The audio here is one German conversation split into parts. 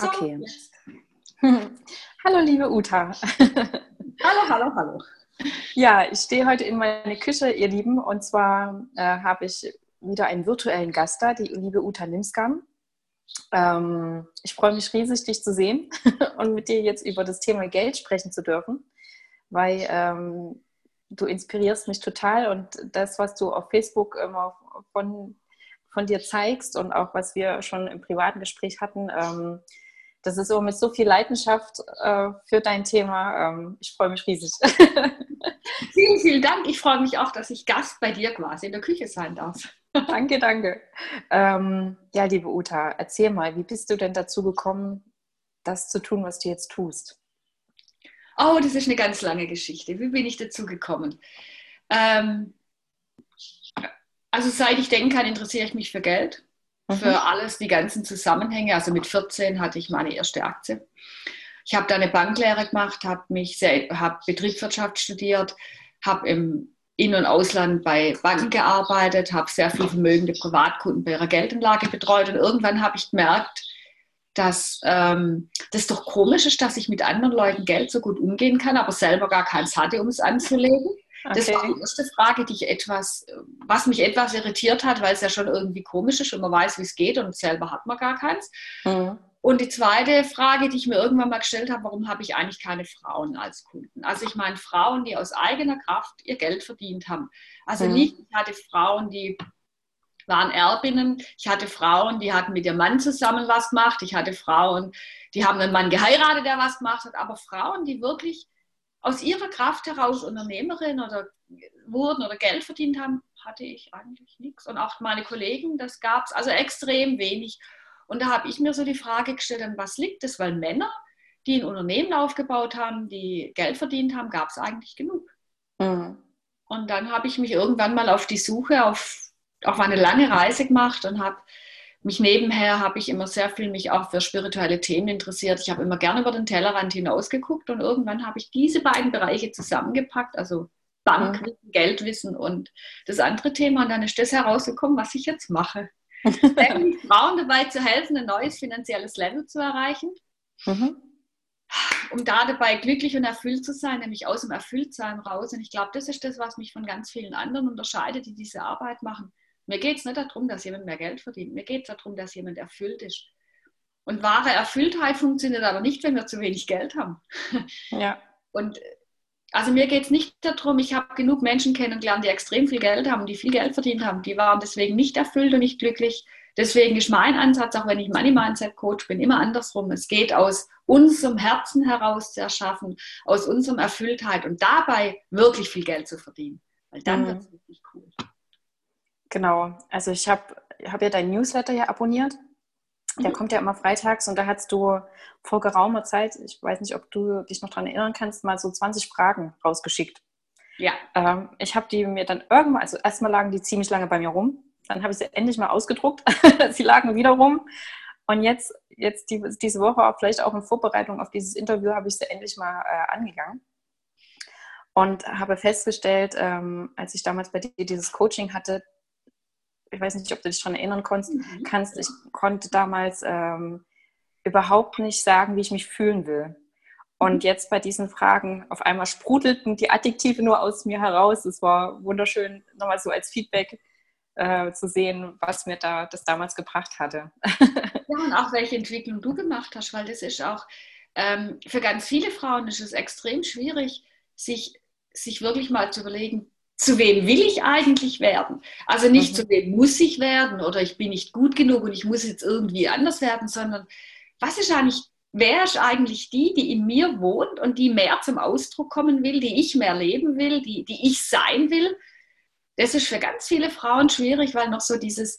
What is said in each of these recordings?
Okay. hallo, liebe Uta. hallo, hallo, hallo. Ja, ich stehe heute in meiner Küche, ihr Lieben, und zwar äh, habe ich wieder einen virtuellen Gast da, die liebe Uta Nimskam. Ähm, ich freue mich riesig, dich zu sehen und mit dir jetzt über das Thema Geld sprechen zu dürfen, weil ähm, du inspirierst mich total und das, was du auf Facebook immer von, von dir zeigst und auch was wir schon im privaten Gespräch hatten, ähm, das ist so mit so viel Leidenschaft äh, für dein Thema. Ähm, ich freue mich riesig. vielen, vielen Dank. Ich freue mich auch, dass ich Gast bei dir quasi in der Küche sein darf. danke, danke. Ähm, ja, liebe Uta, erzähl mal, wie bist du denn dazu gekommen, das zu tun, was du jetzt tust? Oh, das ist eine ganz lange Geschichte. Wie bin ich dazu gekommen? Ähm, also seit ich denken kann, interessiere ich mich für Geld für mhm. alles, die ganzen Zusammenhänge. Also mit 14 hatte ich meine erste Aktie. Ich habe da eine Banklehre gemacht, habe mich hab Betriebswirtschaft studiert, habe im In- und Ausland bei Banken gearbeitet, habe sehr viel vermögende Privatkunden bei ihrer Geldanlage betreut und irgendwann habe ich gemerkt, dass ähm, das doch komisch ist, dass ich mit anderen Leuten Geld so gut umgehen kann, aber selber gar keins hatte, um es anzulegen. Okay. Das war die erste Frage, die ich etwas, was mich etwas irritiert hat, weil es ja schon irgendwie komisch ist und man weiß, wie es geht und selber hat man gar keins. Mhm. Und die zweite Frage, die ich mir irgendwann mal gestellt habe, warum habe ich eigentlich keine Frauen als Kunden? Also ich meine Frauen, die aus eigener Kraft ihr Geld verdient haben. Also mhm. nicht, ich hatte Frauen, die waren Erbinnen. Ich hatte Frauen, die hatten mit ihrem Mann zusammen was gemacht. Ich hatte Frauen, die haben einen Mann geheiratet, der was gemacht hat. Aber Frauen, die wirklich aus ihrer Kraft heraus Unternehmerin oder wurden oder Geld verdient haben, hatte ich eigentlich nichts. Und auch meine Kollegen, das gab es also extrem wenig. Und da habe ich mir so die Frage gestellt, an was liegt es? Weil Männer, die ein Unternehmen aufgebaut haben, die Geld verdient haben, gab es eigentlich genug. Mhm. Und dann habe ich mich irgendwann mal auf die Suche, auf, auf eine lange Reise gemacht und habe mich nebenher habe ich immer sehr viel mich auch für spirituelle Themen interessiert. Ich habe immer gerne über den Tellerrand hinausgeguckt und irgendwann habe ich diese beiden Bereiche zusammengepackt, also Bankwissen, mhm. Geldwissen und das andere Thema. Und dann ist das herausgekommen, was ich jetzt mache. Frauen dabei zu helfen, ein neues finanzielles Level zu erreichen. Mhm. Um da dabei glücklich und erfüllt zu sein, nämlich aus dem Erfülltsein raus. Und ich glaube, das ist das, was mich von ganz vielen anderen unterscheidet, die diese Arbeit machen mir geht es nicht darum, dass jemand mehr Geld verdient. Mir geht es darum, dass jemand erfüllt ist. Und wahre Erfülltheit funktioniert aber nicht, wenn wir zu wenig Geld haben. Ja. Und also mir geht es nicht darum, ich habe genug Menschen kennengelernt, die extrem viel Geld haben, die viel Geld verdient haben. Die waren deswegen nicht erfüllt und nicht glücklich. Deswegen ist mein Ansatz, auch wenn ich Money Mindset Coach bin, immer andersrum. Es geht aus unserem Herzen heraus zu erschaffen, aus unserem Erfülltheit und dabei wirklich viel Geld zu verdienen. Weil dann mhm. wird es cool. Genau, also ich habe hab ja deinen Newsletter ja abonniert. Der mhm. kommt ja immer freitags und da hast du vor geraumer Zeit, ich weiß nicht, ob du dich noch daran erinnern kannst, mal so 20 Fragen rausgeschickt. Ja. Ähm, ich habe die mir dann irgendwann, also erstmal lagen die ziemlich lange bei mir rum. Dann habe ich sie endlich mal ausgedruckt. sie lagen wieder rum. Und jetzt, jetzt die, diese Woche, vielleicht auch in Vorbereitung auf dieses Interview, habe ich sie endlich mal äh, angegangen. Und habe festgestellt, ähm, als ich damals bei dir dieses Coaching hatte, ich weiß nicht, ob du dich daran erinnern konntest, mhm. kannst, ich konnte damals ähm, überhaupt nicht sagen, wie ich mich fühlen will. Und mhm. jetzt bei diesen Fragen, auf einmal sprudelten die Adjektive nur aus mir heraus. Es war wunderschön, nochmal so als Feedback äh, zu sehen, was mir da das damals gebracht hatte. ja, und auch welche Entwicklung du gemacht hast, weil das ist auch ähm, für ganz viele Frauen ist es extrem schwierig, sich, sich wirklich mal zu überlegen, zu wem will ich eigentlich werden? Also nicht mhm. zu wem muss ich werden oder ich bin nicht gut genug und ich muss jetzt irgendwie anders werden, sondern was ist eigentlich, wer ist eigentlich die, die in mir wohnt und die mehr zum Ausdruck kommen will, die ich mehr leben will, die, die ich sein will? Das ist für ganz viele Frauen schwierig, weil noch so dieses,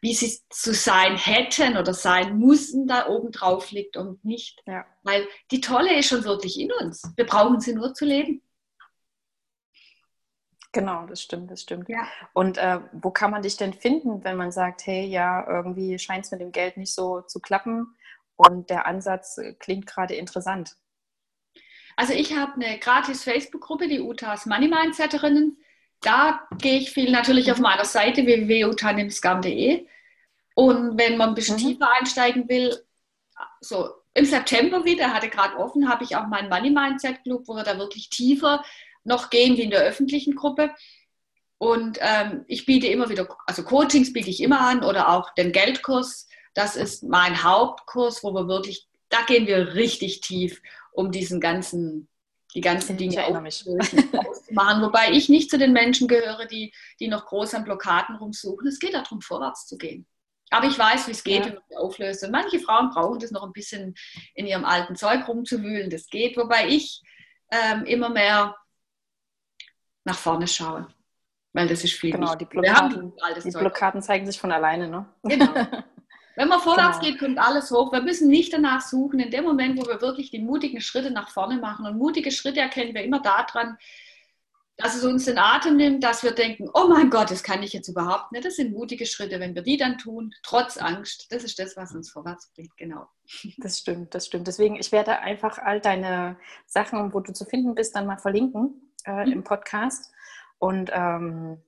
wie sie zu sein hätten oder sein mussten, da oben drauf liegt und nicht. Ja. Weil die Tolle ist schon wirklich in uns. Wir brauchen sie nur zu leben. Genau, das stimmt, das stimmt. Ja. Und äh, wo kann man dich denn finden, wenn man sagt, hey, ja, irgendwie scheint es mit dem Geld nicht so zu klappen und der Ansatz äh, klingt gerade interessant? Also ich habe eine gratis Facebook-Gruppe, die Utas Money Mindseterinnen. Da gehe ich viel natürlich auf meiner Seite www.utanimsgam.de und wenn man ein bisschen mhm. tiefer einsteigen will, so im September wieder, hatte gerade offen, habe ich auch meinen Money Mindset Club, wo wir da wirklich tiefer noch gehen wie in der öffentlichen Gruppe. Und ähm, ich biete immer wieder, also Coachings biete ich immer an oder auch den Geldkurs. Das ist mein Hauptkurs, wo wir wirklich, da gehen wir richtig tief, um diesen ganzen, die ganzen Dinge auszumachen. Wobei ich nicht zu den Menschen gehöre, die, die noch groß an Blockaden rumsuchen. Es geht darum, vorwärts zu gehen. Aber ich weiß, wie es geht, ja. wenn man sie auflöst. Und manche Frauen brauchen das noch ein bisschen in ihrem alten Zeug rumzuwühlen. Das geht. Wobei ich ähm, immer mehr nach vorne schaue. Weil das ist viel Genau, die Blockaden, die Blockaden zeigen sich von alleine. Ne? Genau. Wenn man vorwärts genau. geht, kommt alles hoch. Wir müssen nicht danach suchen. In dem Moment, wo wir wirklich die mutigen Schritte nach vorne machen. Und mutige Schritte erkennen wir immer daran, dass es uns den Atem nimmt, dass wir denken, oh mein Gott, das kann ich jetzt überhaupt nicht. Das sind mutige Schritte, wenn wir die dann tun, trotz Angst. Das ist das, was uns vorwärts bringt, genau. Das stimmt, das stimmt. Deswegen, ich werde einfach all deine Sachen, wo du zu finden bist, dann mal verlinken äh, mhm. im Podcast. Und ähm,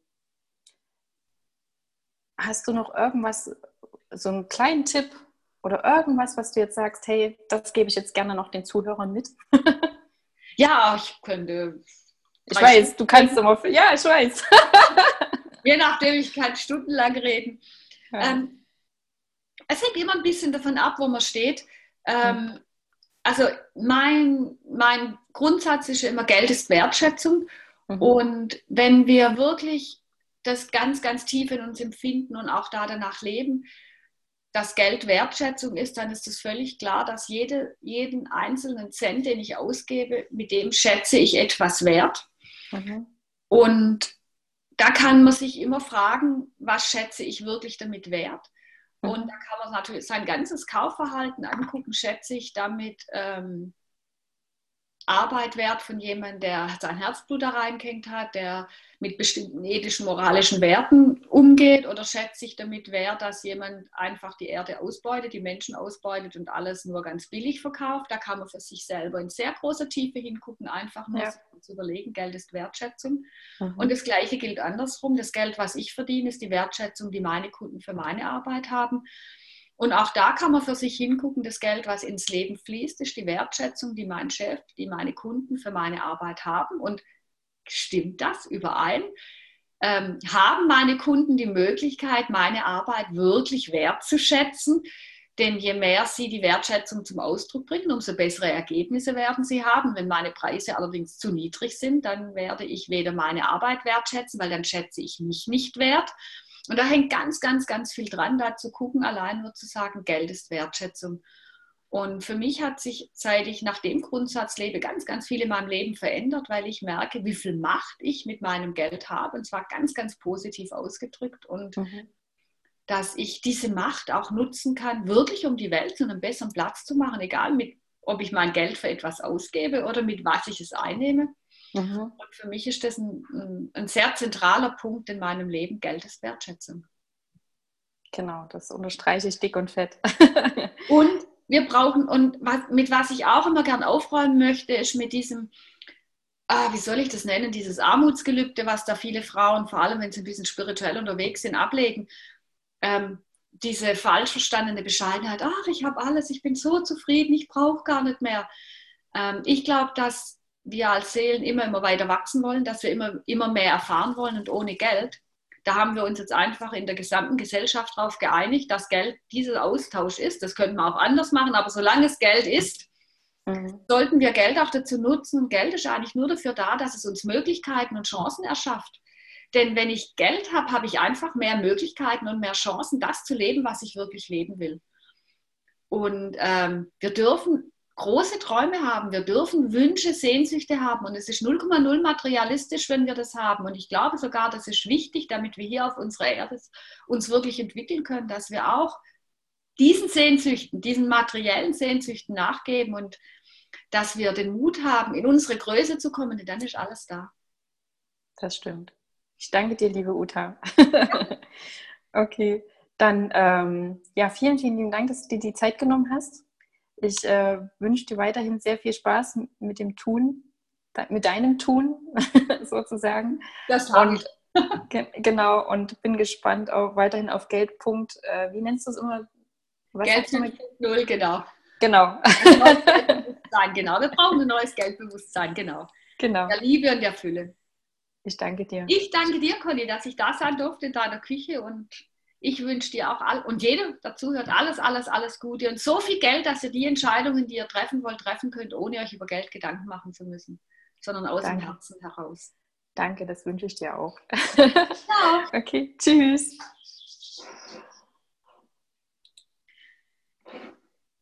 hast du noch irgendwas, so einen kleinen Tipp oder irgendwas, was du jetzt sagst, hey, das gebe ich jetzt gerne noch den Zuhörern mit? ja, ich könnte. Ich weiß, du kannst immer. Ja, ich weiß. Je nachdem, ich kann stundenlang reden. Ja. Ähm, es hängt immer ein bisschen davon ab, wo man steht. Ähm, mhm. Also mein, mein Grundsatz ist ja immer, Geld ist Wertschätzung. Mhm. Und wenn wir wirklich das ganz, ganz tief in uns empfinden und auch da danach leben, dass Geld Wertschätzung ist, dann ist es völlig klar, dass jede, jeden einzelnen Cent, den ich ausgebe, mit dem schätze ich etwas wert. Mhm. Und da kann man sich immer fragen, was schätze ich wirklich damit wert? Und da kann man natürlich sein ganzes Kaufverhalten angucken, schätze ich damit ähm, Arbeit wert von jemandem, der sein Herzblut da reingehängt hat, der mit bestimmten ethischen, moralischen Werten umgeht oder schätzt sich damit wert, dass jemand einfach die Erde ausbeutet, die Menschen ausbeutet und alles nur ganz billig verkauft. Da kann man für sich selber in sehr großer Tiefe hingucken, einfach nur ja. zu überlegen, Geld ist Wertschätzung. Mhm. Und das Gleiche gilt andersrum. Das Geld, was ich verdiene, ist die Wertschätzung, die meine Kunden für meine Arbeit haben. Und auch da kann man für sich hingucken, das Geld, was ins Leben fließt, ist die Wertschätzung, die mein Chef, die meine Kunden für meine Arbeit haben. Und stimmt das überein? Ähm, haben meine Kunden die Möglichkeit, meine Arbeit wirklich wertzuschätzen? Denn je mehr sie die Wertschätzung zum Ausdruck bringen, umso bessere Ergebnisse werden sie haben. Wenn meine Preise allerdings zu niedrig sind, dann werde ich weder meine Arbeit wertschätzen, weil dann schätze ich mich nicht wert und da hängt ganz, ganz, ganz viel dran, da zu gucken, allein nur zu sagen, Geld ist Wertschätzung. Und für mich hat sich, seit ich nach dem Grundsatz lebe, ganz, ganz viel in meinem Leben verändert, weil ich merke, wie viel Macht ich mit meinem Geld habe. Und zwar ganz, ganz positiv ausgedrückt. Und mhm. dass ich diese Macht auch nutzen kann, wirklich um die Welt zu einem besseren Platz zu machen, egal mit, ob ich mein Geld für etwas ausgebe oder mit was ich es einnehme. Mhm. Und für mich ist das ein, ein, sehr zentraler Punkt in meinem Leben, Geld ist Wertschätzung. Genau, das unterstreiche ich dick und fett. und wir brauchen, und was, mit was ich auch immer gern aufräumen möchte, ist mit diesem, ah, wie soll ich das nennen, dieses Armutsgelübde, was da viele Frauen, vor allem wenn sie ein bisschen spirituell unterwegs sind, ablegen. Ähm, diese falsch verstandene Bescheidenheit, ach, ich habe alles, ich bin so zufrieden, ich brauche gar nicht mehr. Ähm, ich glaube, dass wir als Seelen immer, immer weiter wachsen wollen, dass wir immer, immer mehr erfahren wollen und ohne Geld. Da haben wir uns jetzt einfach in der gesamten Gesellschaft darauf geeinigt, dass Geld dieser Austausch ist. Das könnten wir auch anders machen, aber solange es Geld ist, mhm. sollten wir Geld auch dazu nutzen. Geld ist eigentlich nur dafür da, dass es uns Möglichkeiten und Chancen erschafft. Denn wenn ich Geld habe, habe ich einfach mehr Möglichkeiten und mehr Chancen, das zu leben, was ich wirklich leben will. Und ähm, wir dürfen große Träume haben, wir dürfen Wünsche, Sehnsüchte haben und es ist 0,0 materialistisch, wenn wir das haben. Und ich glaube sogar, das ist wichtig, damit wir hier auf unserer Erde uns wirklich entwickeln können, dass wir auch diesen Sehnsüchten, diesen materiellen Sehnsüchten nachgeben und dass wir den Mut haben, in unsere Größe zu kommen, denn dann ist alles da. Das stimmt. Ich danke dir, liebe Uta. okay, dann ähm, ja, vielen, vielen lieben Dank, dass du dir die Zeit genommen hast ich äh, wünsche dir weiterhin sehr viel Spaß mit dem Tun, mit deinem Tun sozusagen. Das habe ich. genau, und bin gespannt auch weiterhin auf Geldpunkt. Äh, wie nennst du es immer? Geldpunkt null, genau. Genau. genau, wir brauchen ein neues Geldbewusstsein, genau. Genau. Der Liebe und der Fülle. Ich danke dir. Ich danke dir, Conny, dass ich da sein durfte in deiner Küche und ich wünsche dir auch all, und jeder dazu hört alles, alles, alles Gute und so viel Geld, dass ihr die Entscheidungen, die ihr treffen wollt, treffen könnt, ohne euch über Geld Gedanken machen zu müssen, sondern aus danke. dem Herzen heraus. Danke, das wünsche ich dir auch. Ciao. okay, tschüss.